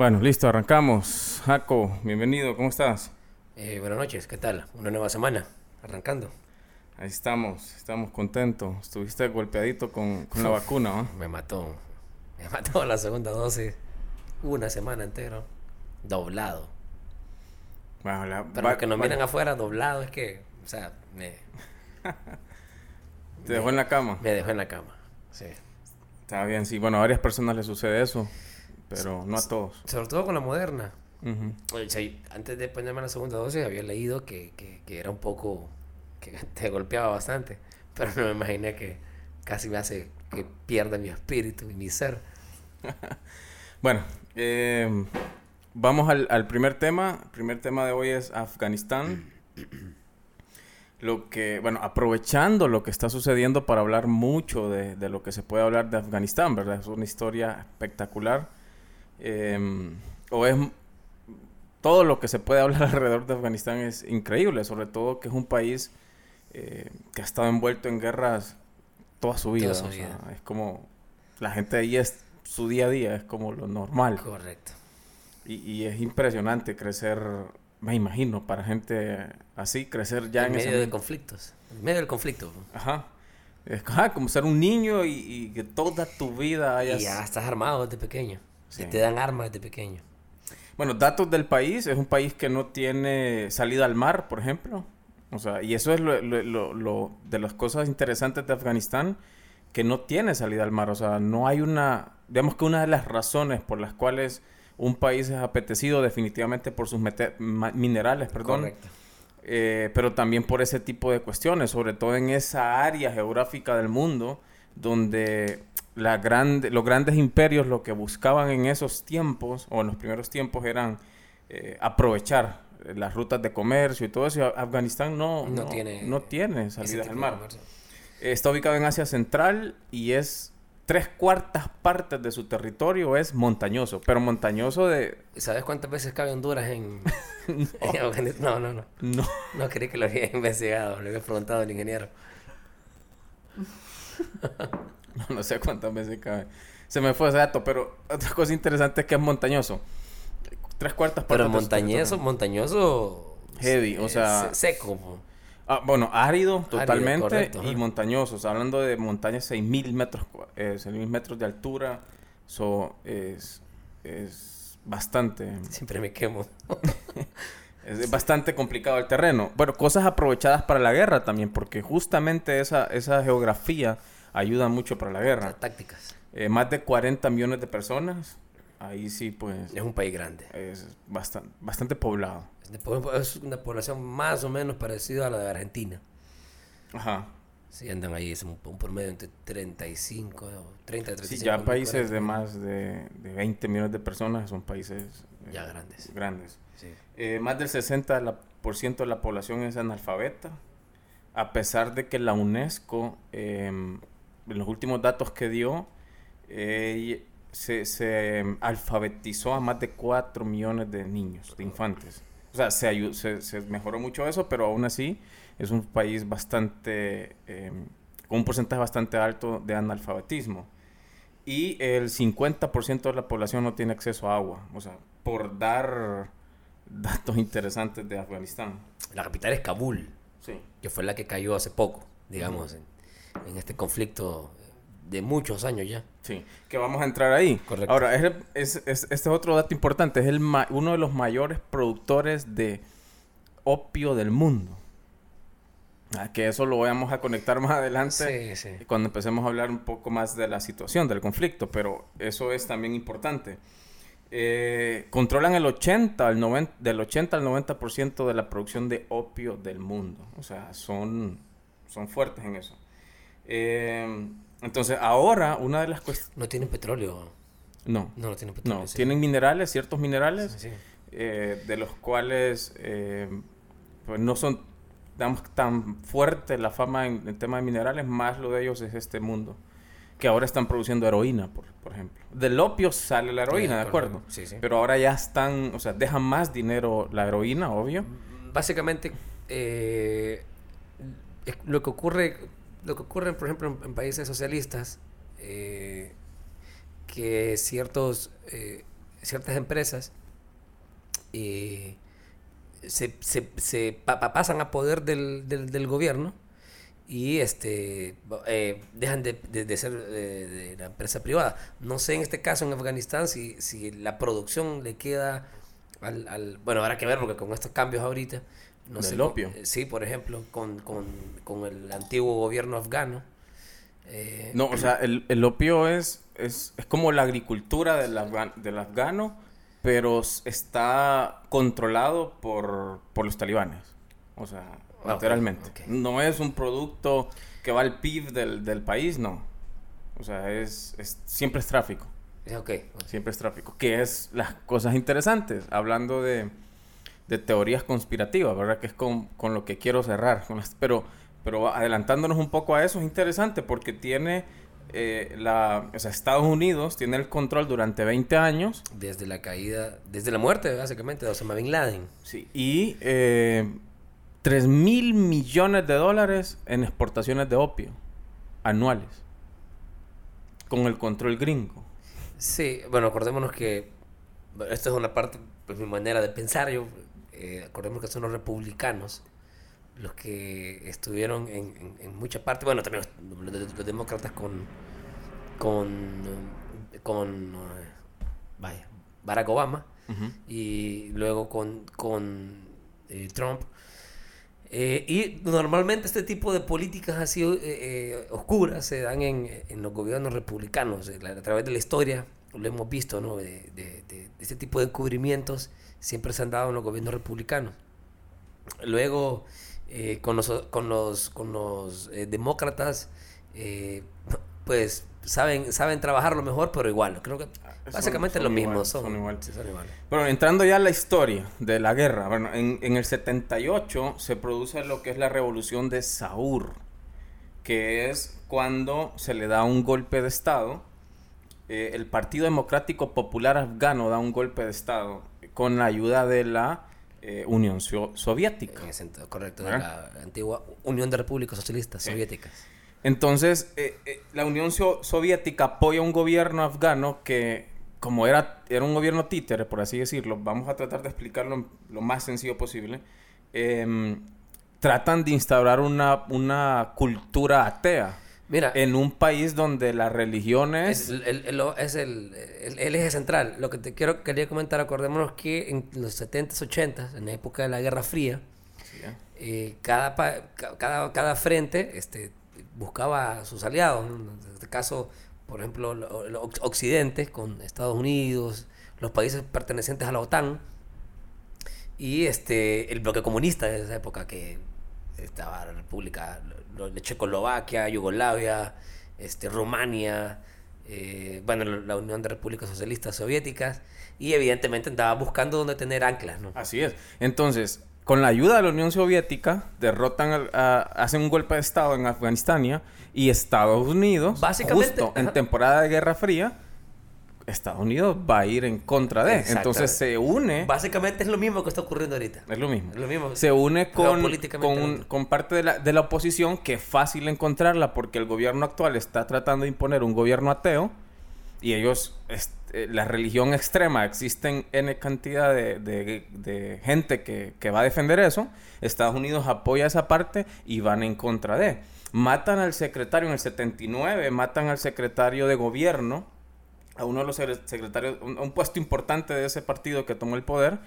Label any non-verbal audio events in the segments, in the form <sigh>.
Bueno, listo, arrancamos. Jaco, bienvenido, ¿cómo estás? Eh, buenas noches, ¿qué tal? Una nueva semana, arrancando. Ahí estamos, estamos contentos. Estuviste golpeadito con, con la vacuna, ¿no? Me mató, me mató la segunda dosis. Una semana entera, doblado. Bueno, la- Pero va- los que nos va- miran afuera doblado es que, o sea, me, <laughs> Te dejó en la cama. me dejó en la cama. Sí. Está bien, sí. Bueno, a varias personas les sucede eso, pero no a todos. Sobre todo con la moderna. Ujú. O sea, antes de ponerme la segunda dosis había leído que, que, que era un poco, que <laughs> te golpeaba bastante. Pero no me imaginé que casi me hace que pierda mi espíritu y mi ser. <laughs> Bueno, eh, vamos al, al primer tema. El primer tema de hoy es Afganistán. <coughs> Lo que, bueno, aprovechando lo que está sucediendo para hablar mucho de, de lo que se puede hablar de Afganistán, ¿verdad? Es una historia espectacular. Eh, o es todo lo que se puede hablar <laughs> alrededor de Afganistán es increíble, sobre todo que es un país eh, que ha estado envuelto en guerras toda su vida. su o sea, vida. es como la gente ahí es su día a día, es como lo normal. Correcto. Y, y es impresionante crecer, me imagino, para gente así, crecer ya en en, ese medio de ambiente. conflictos. En medio del conflicto. Ajá. Es ajá, como ser un niño y, y que toda tu vida hayas... Y ya estás armado desde pequeño. Sí. Y te dan armas desde pequeño. Bueno, datos del país, es un país que no tiene salida al mar, por ejemplo. O sea, y eso es lo, lo- lo- lo- de las cosas interesantes de Afganistán, que no tiene salida al mar. O sea, no hay una, digamos que una de las razones por las cuales un país es apetecido definitivamente por sus mete- ma- minerales, perdón, Correcto. eh, pero también por ese tipo de cuestiones, sobre todo en esa área geográfica del mundo donde la grande, los grandes imperios lo que buscaban en esos tiempos, o en los primeros tiempos, eran eh, aprovechar eh, las rutas de comercio y todo eso. y Afganistán no, No no, tiene no tiene salidas al mar. Está ubicado en Asia Central y es tres cuartas partes de su territorio es montañoso, pero montañoso de... ¿Y ¿Sabes cuántas veces cabe Honduras en? <laughs> No, no, no. No, No creí que lo había investigado. Le había preguntado al ingeniero. <laughs> <laughs> No, sé cuántas veces cabe. Se me fue ese dato, pero otra cosa interesante es que es montañoso. Tres cuartas partes Pero su montañoso, montañoso. Heavy, o sea- se- seco. Ah, bueno, árido totalmente correcto, y montañoso. O sea, hablando de montañas 6.000 metros, eh, 6.000 metros de altura. So, es, es bastante... Siempre me quemo. <laughs> Es bastante complicado el terreno. Bueno, cosas aprovechadas para la guerra también, porque justamente esa, esa geografía ayuda mucho para la guerra. Tácticas. Eh, más de 40 millones de personas. Ahí sí, pues, Es un país grande. es bastante, bastante poblado. Es una población más o menos parecida a la de Argentina. Ajá. Sí, andan ahí, es un, un promedio entre 35, o 30, 35. Sí, ya países 40 de más de, de 20 millones de personas son países eh, Ya grandes. grandes. Sí. Eh, más del 60% de la, por ciento de la población es analfabeta, a pesar de que la UNESCO, eh, en los últimos datos que dio, eh, se, se alfabetizó a más de 4 millones de niños, de infantes. O sea, se, ayu- se, se mejoró mucho eso, pero aún así es un país bastante, eh, con un porcentaje bastante alto de analfabetismo. Y el 50% de la población no tiene acceso a agua. O sea, por dar datos interesantes de Afganistán. La capital es Kabul, Sí. que fue la que cayó hace poco, digamos, en, en este conflicto de muchos años ya. Sí, que vamos a entrar ahí. Correcto. Ahora, es, es- es- este es otro dato importante. Es el ma- uno de los mayores productores de opio del mundo. Ah, que eso lo vamos a conectar más adelante Sí, sí. cuando empecemos a hablar un poco más de la situación, del conflicto, pero eso es también importante. Eh, controlan el 80 al 90, del 80 al 90% de la producción de opio del mundo. O sea, son, son fuertes en eso. Eh, entonces, ahora una de las cuestiones... No tienen petróleo. No, No, no tienen petróleo. no. sí. Tienen minerales, ciertos minerales, Sí, sí. eh, de los cuales eh, pues no son digamos, tan fuerte la fama en el tema de minerales, más lo de ellos es este mundo. Que ahora están produciendo heroína, por, por ejemplo. Del opio sale la heroína, ¿de acuerdo? Sí, sí. Pero ahora ya están, o sea, dejan más dinero la heroína, obvio. Básicamente, eh, lo que ocurre, lo que ocurre, por ejemplo, en, países socialistas, eh, que ciertos eh, ciertas empresas eh, se, se, se pasan a poder del, del, gobierno y este dejan de, de, ser de, la empresa privada. No sé en este caso en Afganistán si, si la producción le queda al, al, Bueno, habrá que ver porque con estos cambios ahorita... No sé, opio. sí, por ejemplo, con, con, con el antiguo gobierno afgano. Eh, no, o sea, el, el opio es, es, es, como la agricultura del, afgan, del afgano, pero está controlado por, por los talibanes. O sea, literalmente. No es un producto que va al PIB del, del país, no. O sea, es, es siempre es tráfico. Okay. Siempre es tráfico. Que es las cosas interesantes. Hablando de, de teorías conspirativas, ¿verdad? Que es con, con lo que quiero cerrar. pero, pero adelantándonos un poco a eso, es interesante porque tiene eh, la, o sea, Estados Unidos tiene el control durante 20 años. Desde la caída, desde la muerte básicamente de Osama Bin Laden. Sí, y eh, 3 mil millones de dólares en exportaciones de opio anuales. Con el control gringo. Sí, bueno, acordémonos que esto es una parte, pues mi manera de pensar. Yo, eh, acordémonos que son los republicanos los que estuvieron en, en, mucha parte, bueno, también los, demócratas con, con, con vaya, Barack Obama y luego con, con eh, Trump. Eh, y normalmente este tipo de políticas así eh, oscuras se dan en, en, los gobiernos republicanos. A través de la historia lo hemos visto, ¿no? De, de, de, este tipo de encubrimientos siempre se han dado en los gobiernos republicanos. Luego eh, con los, con los, con los eh, demócratas, eh, pues saben, saben trabajarlo mejor, pero igual. Creo que ah, básicamente es lo mismo. son, Bueno, entrando ya a la historia de la guerra. Bueno, en, en, el 78 se produce lo que es la revolución de Saur, que es cuando se le da un golpe de Estado. el Partido Democrático Popular Afgano da un golpe de Estado con la ayuda de la eh, Unión Soviética. correcto, de la antigua Unión de Repúblicas Socialistas Soviéticas. Entonces, eh, eh, la Unión Soviética apoya un gobierno afgano que, como era, era un gobierno títere, por así decirlo, vamos a tratar de explicarlo lo más sencillo posible, em, tratan de instaurar una, una cultura atea. Mira, en un país donde la religión es... Es, el, es el, el, eje central. Lo que te quiero quería comentar, acordémonos que en los 70s, 80s, en la época de la Guerra Fría, eh, cada, cada, cada frente este, buscaba sus aliados. En este caso, por ejemplo, el Occidente con Estados Unidos, los países pertenecientes a la OTAN y este, el bloque comunista de esa época que estaba la República de Checoslovaquia, Yugoslavia, este, Rumania, eh, bueno, la Unión de Repúblicas Socialistas Soviéticas, y evidentemente andaba buscando dónde tener anclas, ¿no? Así es. Entonces, con la ayuda de la Unión Soviética, derrotan, hacen un golpe de Estado en Afganistán y Estados Unidos, Básicamente, justo en temporada de Guerra Fría, Estados Unidos va a ir en contra de. Entonces se une. Básicamente es lo mismo que está ocurriendo ahorita. Es lo mismo. lo mismo. Se une con, con, con, parte de la, de la oposición que es fácil encontrarla porque el gobierno actual está tratando de imponer un gobierno ateo y ellos, eh, la religión extrema, existen N cantidad de, de, de gente que, que va a defender eso. Estados Unidos apoya esa parte y van en contra de. Matan al secretario en el 79, matan al secretario de gobierno a uno de los secretarios, un, un puesto importante de ese partido que tomó el poder,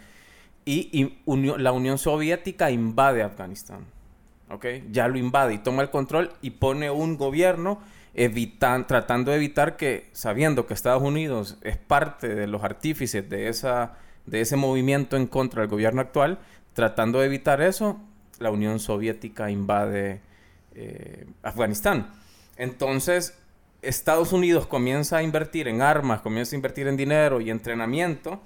y, la Unión Soviética invade Afganistán. ¿Ok? Ya lo invade y toma el control y pone un gobierno tratando de evitar que, sabiendo que Estados Unidos es parte de los artífices de, esa, de ese movimiento en contra del gobierno actual, tratando de evitar eso, la Unión Soviética invade eh, Afganistán. Entonces, Estados Unidos comienza a invertir en armas, comienza a invertir en dinero y entrenamiento,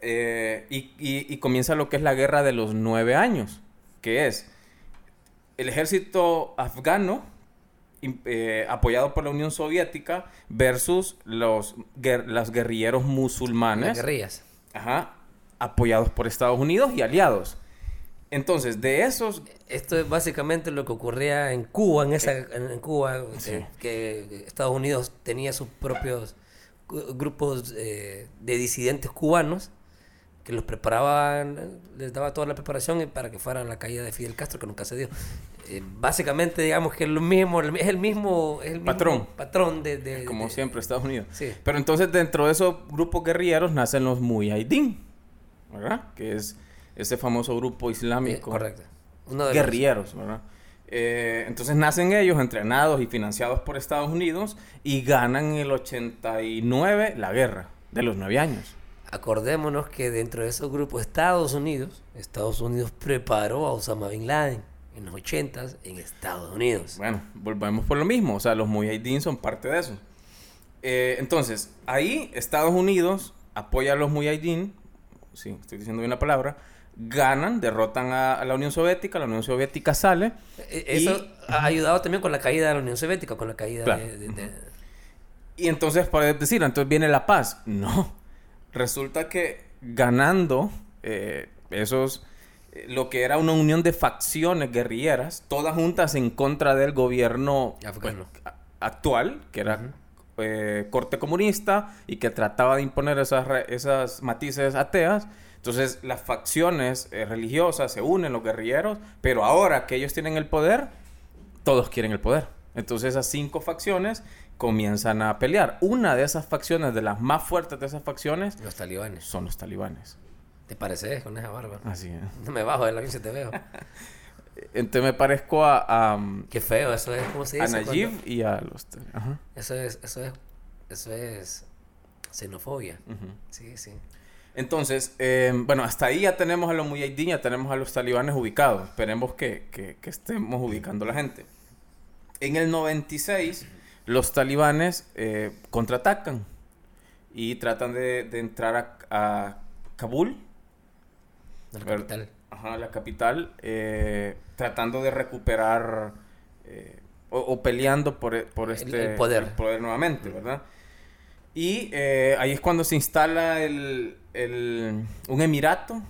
eh, y, comienza lo que es la guerra de los nueve años, que es el ejército afgano, eh, apoyado por la Unión Soviética, versus los, guerrilleros musulmanes. Las guerrillas. Ajá, apoyados por Estados Unidos y aliados. Entonces, de esos... Esto es básicamente lo que ocurría en Cuba, en, esa, en Cuba, que, Estados Unidos tenía sus propios grupos eh, de disidentes cubanos que los preparaban, les daba toda la preparación para que fueran a la caída de Fidel Castro, que nunca se dio. Eh, básicamente, digamos que es lo mismo, es el mismo, es el patrón, patrón de, como siempre Estados Unidos. Pero entonces dentro de esos grupos guerrilleros nacen los Mujahideen, ¿verdad? Que es ese famoso grupo islámico. Eh, correcto. guerrilleros, ¿verdad? Eh, entonces nacen ellos entrenados y financiados por Estados Unidos y ganan en el 89 la guerra de los nueve años acordémonos que dentro de esos grupos Estados Unidos, Estados Unidos preparó a Osama Bin Laden en los 80 en Estados Unidos. Bueno, volvemos por lo mismo, o sea, los Mujahideen son parte de eso. Eh, entonces, ahí Estados Unidos apoya a los Mujahideen, sí, estoy diciendo bien la palabra, ganan, derrotan a, la Unión Soviética, la Unión Soviética sale. E, eso ha ayudado también con la caída de la Unión Soviética, con la caída de, Y entonces, para decir, entonces viene la paz. No, resulta que ganando eh, esos eh, lo que era una unión de facciones guerrilleras, todas juntas en contra del gobierno pues, actual, que era eh, corte comunista y que trataba de imponer esas, esas matices ateas. Entonces las facciones religiosas se unen, los guerrilleros, pero ahora que ellos tienen el poder, todos quieren el poder. Entonces esas cinco facciones comienzan a pelear. Una de esas facciones, de las más fuertes de esas facciones... Los talibanes. Son los talibanes. ¿Te pareces con esa barba? Así es. No me bajo de la bici te veo. <laughs> Entonces me parezco a... Um, Qué feo, eso es, ¿cómo se dice? A Najib y a los... Ajá. Eso es, eso es, eso es xenofobia. Sí, sí. Entonces, em, bueno, hasta ahí ya tenemos a los mujahideen, ya tenemos a los talibanes ubicados. Esperemos que, que, que estemos ubicando a la gente. En el 96 los talibanes eh, contraatacan y tratan de, entrar a, Kabul. La capital. Ajá, la capital, eh, tratando de recuperar eh, o, peleando por, e, por este el, poder. poder nuevamente, ¿verdad? Y ahí es cuando se instala el, un emirato,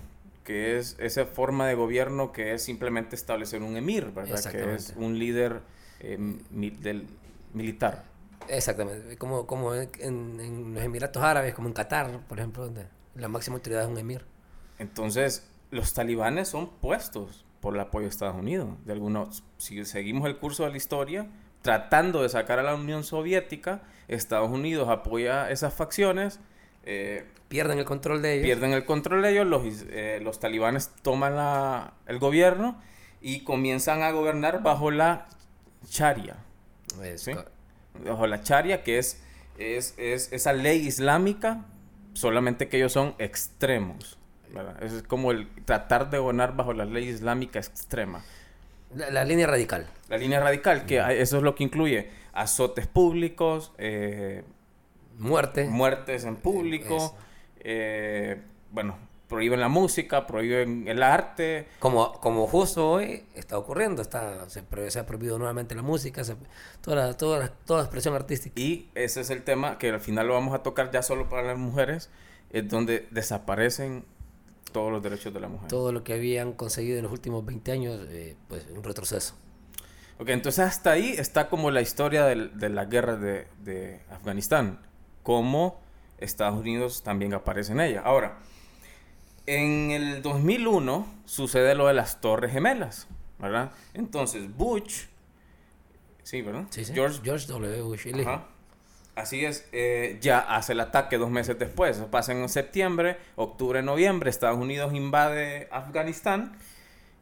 que es esa forma de gobierno que es simplemente establecer un emir, ¿verdad? Que es un líder del militar. Exactamente, como, como en, los Emiratos Árabes, como en Qatar, por ejemplo, donde la máxima autoridad es un emir. Entonces, los talibanes son puestos por el apoyo de Estados Unidos. De algunos, si seguimos el curso de la historia, tratando de sacar a la Unión Soviética, Estados Unidos apoya esas facciones. Eh, pierden el control de ellos. Pierden el control de ellos, los, eh, los talibanes toman la, el gobierno y comienzan a gobernar bajo la Sharia. ¿sí? bajo la charia, que es, es, esa ley islámica, solamente que ellos son extremos. Es como el tratar de gobernar bajo la ley islámica extrema. La, línea radical. La línea radical, que eso es lo que incluye azotes públicos, eh, muerte. muertes en público, eh, bueno, prohíben la música, prohíben el arte. Como, como justo hoy está ocurriendo, está, se, se ha prohibido nuevamente la música, se, toda, toda, toda expresión artística. Y ese es el tema que al final lo vamos a tocar ya solo para las mujeres, es donde desaparecen todos los derechos de la mujer. Todo lo que habían conseguido en los últimos 20 años, eh, pues un retroceso. Ok, entonces hasta ahí está como la historia de, de la guerra de, de Afganistán, cómo Estados Unidos también aparece en ella. Ahora, en el 2001 sucede lo de las Torres Gemelas, ¿verdad? Entonces, Bush, sí, ¿verdad? George, George W. Bush, Así es, eh, ya hace el ataque dos meses después. Eso pasa en septiembre, octubre, noviembre. Estados Unidos invade Afganistán.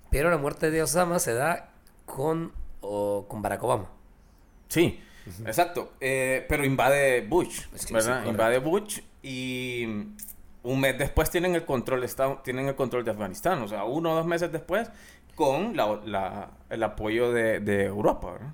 Pero la muerte de Osama se da con, con Barack Obama. Sí, exacto. Eh, pero invade Bush, ¿verdad? invade Bush y un mes después tienen el control de tienen el control de Afganistán, o sea, uno o dos meses después con la, el apoyo de, de Europa, ¿verdad?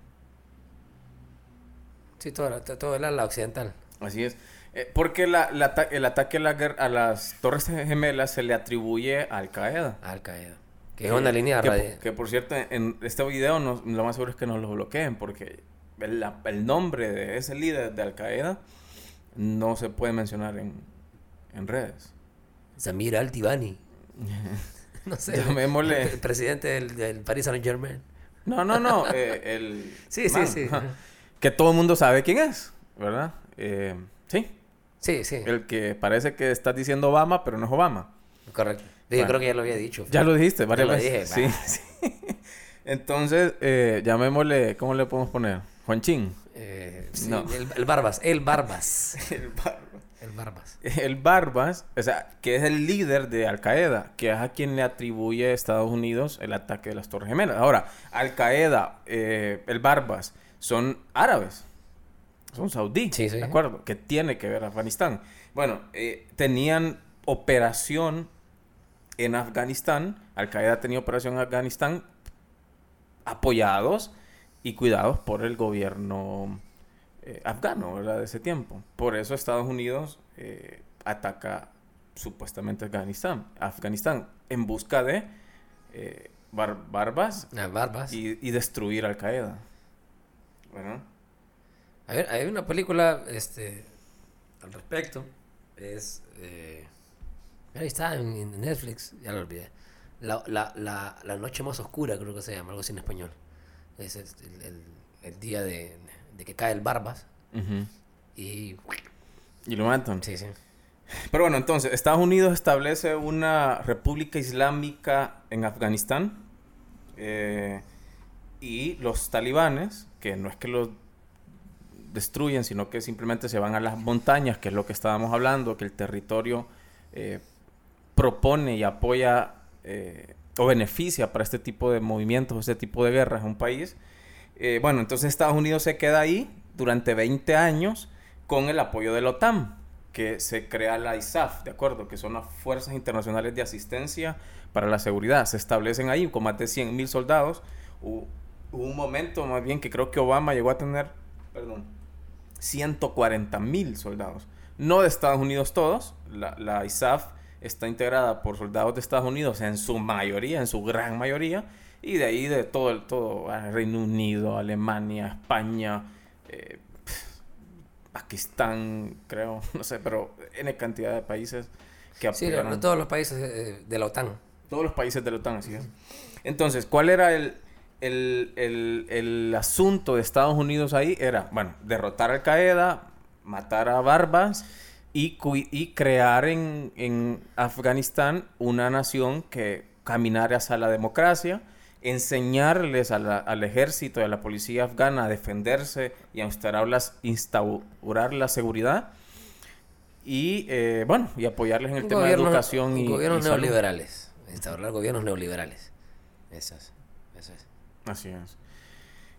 Sí, todo, todo el ala occidental. Así es. Eh, porque la, el ataque a, la, a, las Torres Gemelas se le atribuye a Al Qaeda. Al Qaeda. Que es una línea que, que, por cierto, en este video no, lo más seguro es que nos lo bloqueen porque el, el nombre de ese líder de Al Qaeda no se puede mencionar en, en redes. Samir Al-Tibani. <laughs> no sé. Llamémosle. El, presidente del, del, Paris Saint-Germain. No, no, no. Eh, el <laughs> sí, sí, sí. Que todo el mundo sabe quién es, ¿verdad? Eh, sí. Sí, sí. El que parece que estás diciendo Obama, pero no es Obama. Correcto. Yo Bueno. creo que ya lo había dicho. Ya lo dijiste varias lo veces. dije, sí, <laughs> sí. Entonces, eh, llamémosle, ¿cómo le podemos poner? Juanchín. Eh, sí, No. el, el Barbas. El Barbas. <laughs> El Barbas. El Barbas. El Barbas, o sea, que es el líder de Al Qaeda, que es a quien le atribuye a Estados Unidos el ataque de las Torres Gemelas. Ahora, Al Qaeda, eh, el Barbas, son árabes, son saudíes, Sí, sí. ¿de acuerdo? Que tiene que ver Afganistán. Bueno, eh, tenían operación en Afganistán, Al Qaeda tenía operación en Afganistán, apoyados y cuidados por el gobierno eh, afgano, ¿verdad? De ese tiempo. Por eso Estados Unidos eh, ataca supuestamente Afganistán, Afganistán en busca de eh, bar- barbas y, y destruir Al Qaeda. Bueno, A ver, hay una película este, al respecto. Es. Eh, ahí está en, en Netflix, ya lo olvidé. La, la, la, la noche más oscura, creo que se llama, algo así en español. Es el, el- el- día de, de que cae el Barbas. ujú. Y. y lo matan. Sí, sí. Pero bueno, entonces, Estados Unidos establece una república islámica en Afganistán. eh, y los talibanes, que no es que los destruyen, sino que simplemente se van a las montañas, que es lo que estábamos hablando, que el territorio eh, propone y apoya eh, o beneficia para este tipo de movimientos, este tipo de guerras en un país. Eh, bueno, entonces Estados Unidos se queda ahí durante 20 años con el apoyo de la OTAN, que se crea la ISAF, ¿de acuerdo? Que son las Fuerzas Internacionales de Asistencia para la Seguridad. Se establecen ahí con más de 100 mil soldados. Hubo, hubo un momento más bien que creo que Obama llegó a tener, perdón, 140 mil soldados. No de Estados Unidos todos, la, la ISAF está integrada por soldados de Estados Unidos en su mayoría, en su gran mayoría, y de ahí de todo el todo, ah, Reino Unido, Alemania, España, eh, Pakistán, creo, <laughs> no sé, pero N cantidad de países que Sí, todos los países eh, de la OTAN. Todos los países de la OTAN, así es. Entonces, ¿cuál era el, el, el- el asunto de Estados Unidos ahí? Era, bueno, derrotar a Al Qaeda, matar a Barbas y, y crear en, en Afganistán una nación que caminara hacia la democracia, enseñarles a la- al ejército y a la policía afgana a defenderse y a instaurar, las- instaurar la seguridad. Y eh, bueno, y apoyarles en el tema de educación y, Gobiernos y neoliberales. Instaurar gobiernos neoliberales. Eso es. Eso es. Así es.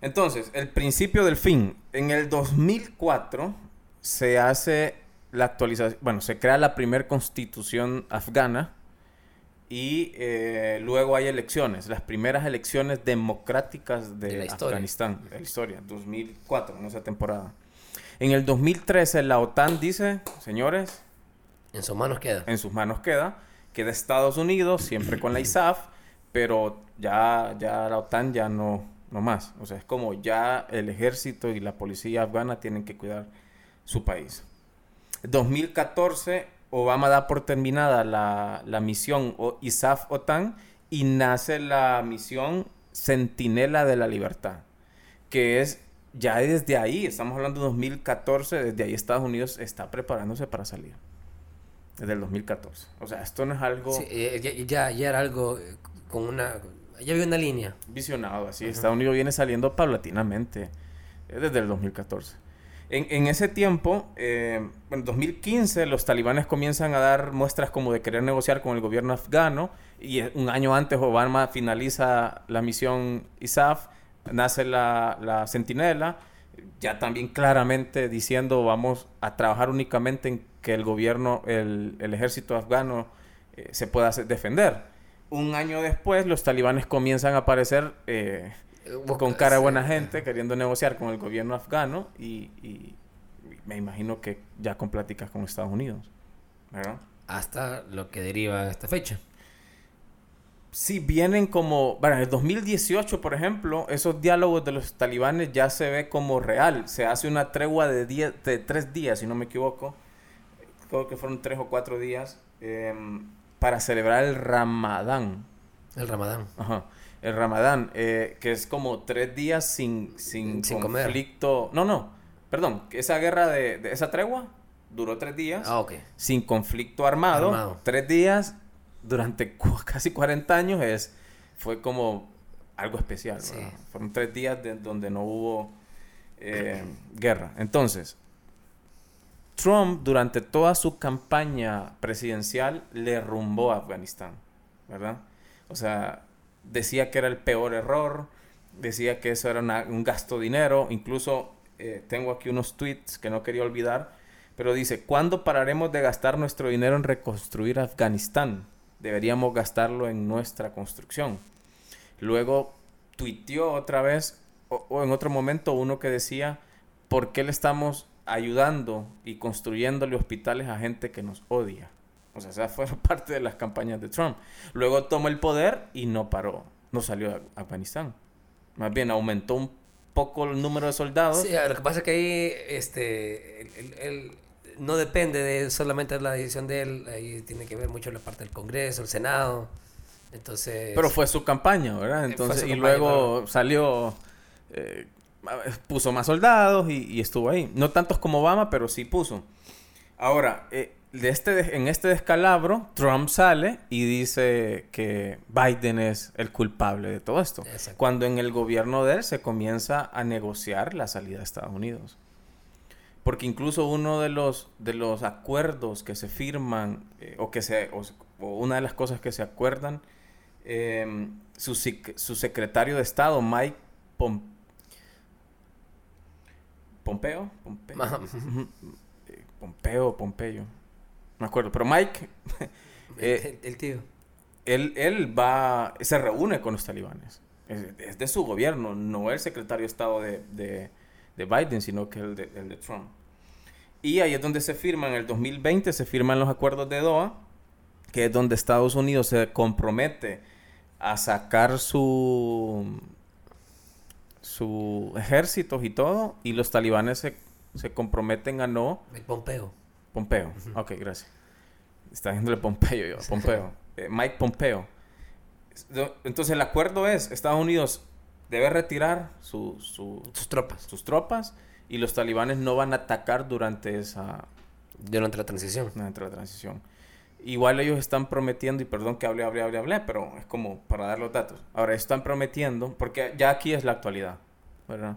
Entonces, el principio del fin. En el 2004 se hace la actualización, bueno, se crea la primera constitución afgana y eh, luego hay elecciones, las primeras elecciones democráticas de, De la historia. Afganistán, de la historia, 2004, en esa temporada. En el 2013 la OTAN dice, señores, En sus manos queda. en sus manos queda, queda Estados Unidos, siempre con la ISAF, pero ya, ya la OTAN ya no, no más. O sea, es como ya el ejército y la policía afgana tienen que cuidar su país. 2014, Obama da por terminada la, la misión ISAF-OTAN y nace la misión Centinela de la Libertad, que es ya desde ahí, estamos hablando de 2014, desde ahí Estados Unidos está preparándose para salir. Desde el 2014. O sea, esto no es algo Sí, eh, ya, ya, ya era algo eh, con una... Ya había una línea. visionado, así. Estados Unidos viene saliendo paulatinamente eh, desde el 2014. En, en ese tiempo, eh, en 2015, los talibanes comienzan a dar muestras como de querer negociar con el gobierno afgano y eh, un año antes Obama finaliza la misión ISAF, nace la, la Centinela, ya también claramente diciendo vamos a trabajar únicamente en que el gobierno, el, el ejército afgano eh, se pueda defender. Un año después, los talibanes comienzan a aparecer eh, con cara de buena gente, queriendo negociar con el gobierno afgano y, y me imagino que ya con pláticas con Estados Unidos. ¿verdad? Hasta lo que deriva esta fecha. Sí, vienen como, bueno, en el 2018, por ejemplo, esos diálogos de los talibanes ya se ve como real. Se hace una tregua de, diez- de tres días, si no me equivoco. Creo que fueron tres o cuatro días em, para celebrar el Ramadán. El ramadán. Ajá. El Ramadán, eh, que es como tres días sin, sin, Sin comer. conflicto. No, no, perdón, esa guerra de, de esa tregua duró tres días, Ah, ok. sin conflicto armado, Armado. tres días durante <laughs> casi 40 años es, fue como algo especial. Sí. Fueron tres días de- donde no hubo eh, guerra. Entonces, Trump durante toda su campaña presidencial le rumbó a Afganistán, ¿verdad? O sea, decía que era el peor error, decía que eso era un gasto de dinero, incluso eh, tengo aquí unos tweets que no quería olvidar, pero dice, ¿cuándo pararemos de gastar nuestro dinero en reconstruir Afganistán? Deberíamos gastarlo en nuestra construcción. Luego tuiteó otra vez, o en otro momento, uno que decía, ¿por qué le estamos ayudando y construyéndole hospitales a gente que nos odia? O sea, esa fue <laughs> parte de las campañas de Trump. Luego tomó el poder y no paró, no salió de Afganistán. Más bien aumentó un poco el número de soldados. Sí, lo que pasa es que ahí este, el- el- el- no depende de solamente la decisión de él, ahí tiene que ver mucho la parte del Congreso, el Senado. Entonces. Pero fue su campaña, ¿verdad? Entonces, y luego salió, eh, puso más soldados y, y estuvo ahí. No tantos como Obama, pero sí puso. Ahora, eh, de este, en este descalabro, Trump sale y dice que Biden es el culpable de todo esto. Exacto. Cuando en el gobierno de él se comienza a negociar la salida de Estados Unidos. Porque incluso uno de los, de los acuerdos que se firman, eh, o que se, o, o una de las cosas que se acuerdan, eh, su, su secretario de Estado, Mike Pom- Pompeo, Pompeo. <laughs> Eh, Pompeo, Pompeyo, me acuerdo, pero Mike, <laughs> eh, el, el tío. él, él va, se reúne con los talibanes. Es, es de su gobierno, no el secretario de Estado de, de- de Biden, sino que el de, el de Trump. Y ahí es donde se firman, en el 2020 se firman los acuerdos de Doha, que es donde Estados Unidos se compromete a sacar su su ejércitos y todo, y los talibanes se, se comprometen a no El Pompeo. Pompeo. Ok, gracias. Está diciéndole Pompeo yo. Pompeo. Eh, Mike Pompeo. Entonces el acuerdo es, Estados Unidos debe retirar su- su- Sus tropas. sus tropas y los talibanes no van a atacar durante esa Durante la transición. durante la transición. Igual ellos están prometiendo, y perdón que hable, hable, hable, hable, pero es como para dar los datos. Ahora están prometiendo, porque ya aquí es la actualidad, ¿verdad?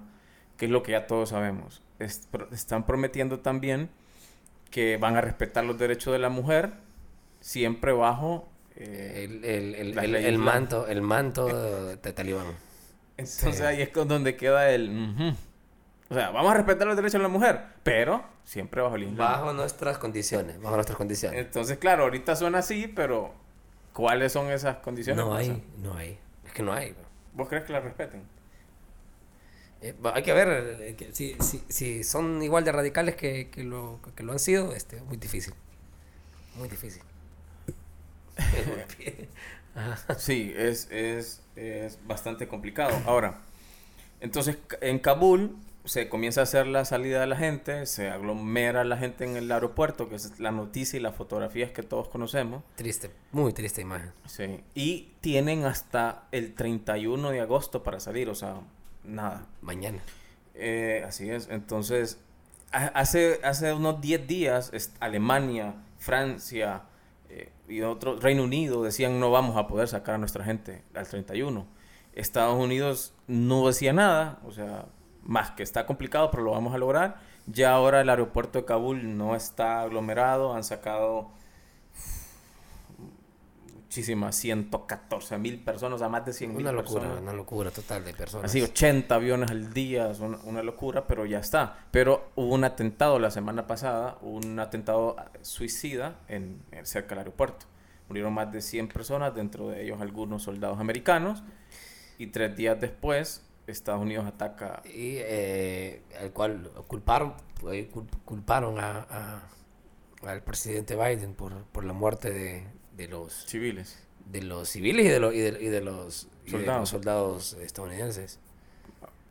Que es lo que ya todos sabemos. Es- están prometiendo también que van a respetar los derechos de la mujer, siempre bajo... eh, El, el, el, manto, el manto de talibán. entonces sí. ahí es con donde queda el... ujú. O sea, vamos a respetar los derechos de la mujer, pero siempre bajo el Islam. Bajo nuestras condiciones. Bajo nuestras condiciones. Entonces, claro, ahorita suena así, pero ¿cuáles son esas condiciones? No hay, no hay. Es que no hay. bro. ¿Vos crees que la respeten? Eh, hay que ver eh, que si, si, si son igual de radicales que, que, lo, que lo han sido, este, muy difícil. Muy difícil. <laughs> Sí, es, es, es bastante complicado. Ahora, entonces en Kabul se comienza a hacer la salida de la gente, se aglomera la gente en el aeropuerto, que es la noticia y las fotografías que todos conocemos. Triste, muy triste imagen. Sí. Y tienen hasta el 31 de agosto para salir, o sea, nada. Mañana. Eh, así es. Entonces, ha- hace, hace unos 10 días, Alemania, Francia eh, y otro, Reino Unido decían no vamos a poder sacar a nuestra gente al 31. Estados Unidos no decía nada, o sea, más que está complicado, pero lo vamos a lograr. Ya ahora el aeropuerto de Kabul no está aglomerado, han sacado muchísimas, 114 mil personas, sea, más de 100 mil Una locura, personas. una locura total de personas. Así, 80 aviones al día, es una, una locura, pero ya está. Pero hubo un atentado la semana pasada, un atentado suicida en, en- cerca del aeropuerto. Murieron más de 100 personas, dentro de ellos algunos soldados americanos. Y tres días después, Estados Unidos ataca Y eh, al cual culparon, cul- culparon a, a- al presidente Biden por, por la muerte de, de los civiles. de los civiles y de, los y de, y de los y de Soldados. los soldados estadounidenses.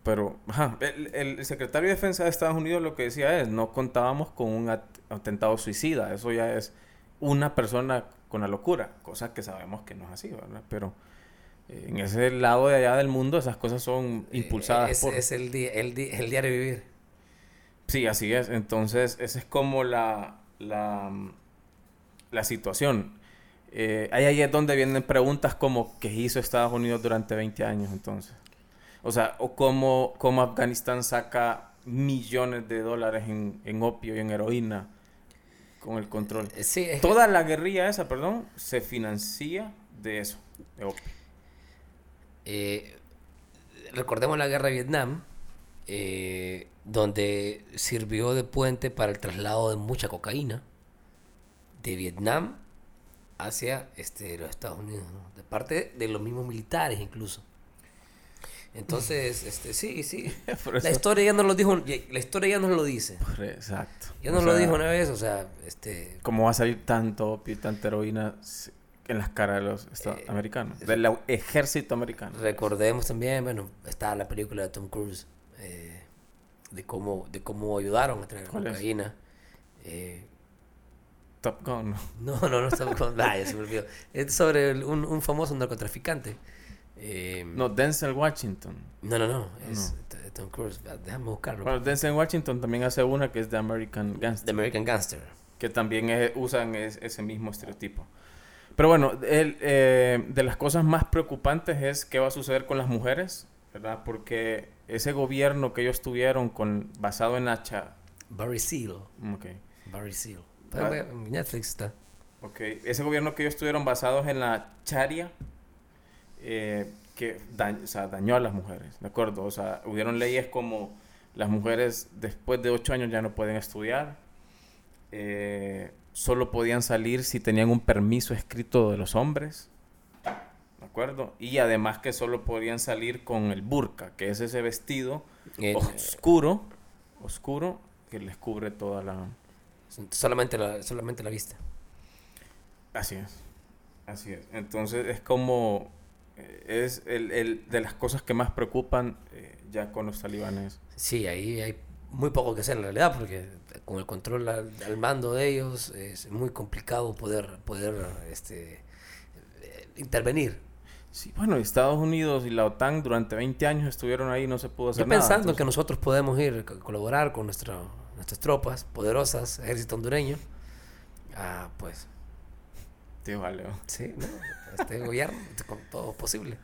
Pero, ajá, el, el secretario de Defensa de Estados Unidos lo que decía es, no contábamos con un at- atentado suicida, eso ya es una persona con la locura, cosa que sabemos que no es así, ¿verdad? Pero en ese lado de allá del mundo esas cosas son impulsadas Eh, es, por... es el, di- el, di- el diario vivir. Sí, así es. Entonces, esa es como la, la, la situación. Eh, ahí es donde vienen preguntas como ¿qué hizo Estados Unidos durante 20 años entonces? O sea, o cómo, cómo Afganistán saca millones de dólares en, en opio y en heroína con el control. Eh, Sí, es Toda la guerrilla esa, perdón, se financia de eso, de opio. Eh, recordemos la guerra de Vietnam, eh, donde sirvió de puente para el traslado de mucha cocaína de Vietnam hacia este, los Estados Unidos, ¿no? de parte de los mismos militares incluso. Entonces, <laughs> este, sí, sí. <laughs> La historia ya nos lo dijo, la historia ya nos lo dice. Exacto. Ya O nos lo sea, dijo una vez, o sea, este, ¿Cómo va a salir tanto opio y tanta heroína en las caras de los Eh, americanos? Del ejército americano. Recordemos también, bueno, está la película de Tom Cruise, eh, de cómo de cómo ayudaron a traer ¿Cuál es? cocaína. Eh, Top Gun. no, no, no estamos <laughs> con... Ah, ya se me olvidó. Es sobre el- un, un famoso narcotraficante. Eh, No, Denzel Washington. no, no, no, es t- Tom Cruise. Déjame buscarlo. Bueno, Denzel Washington también hace una que es The American The Gangster, American Gangster. que también es- usan es- ese mismo estereotipo. Pero bueno, el, eh, de las cosas más preocupantes es qué va a suceder con las mujeres, ¿verdad? Porque ese gobierno que ellos tuvieron con, basado en hacha... Barry Seal. Ok. Barry Seal. Ah. Netflix está. Ok, ese gobierno que ellos tuvieron basados en la charia, eh, que da- o sea, dañó a las mujeres, ¿de acuerdo? O sea, hubieron leyes como las mujeres después de ocho años ya no pueden estudiar, eh, solo podían salir si tenían un permiso escrito de los hombres, ¿de acuerdo? Y además que solo podían salir con el burka, que es ese vestido Eh, oscuro, oscuro, que les cubre toda la... solamente, la, solamente la vista. Así es. Así es. Entonces es como eh, es el, el- de las cosas que más preocupan eh, ya con los talibanes. Sí, ahí hay muy poco que hacer en realidad, porque con el control al, al mando de ellos es muy complicado poder, poder este, eh, intervenir. Sí, bueno, Estados Unidos y la OTAN durante 20 años estuvieron ahí y no se pudo hacer Yo nada. pensando que nosotros podemos ir a colaborar con nuestra, nuestras tropas poderosas, ejército hondureño, ah, pues Tío, vale, sí, ¿no? este gobierno, con todo posible.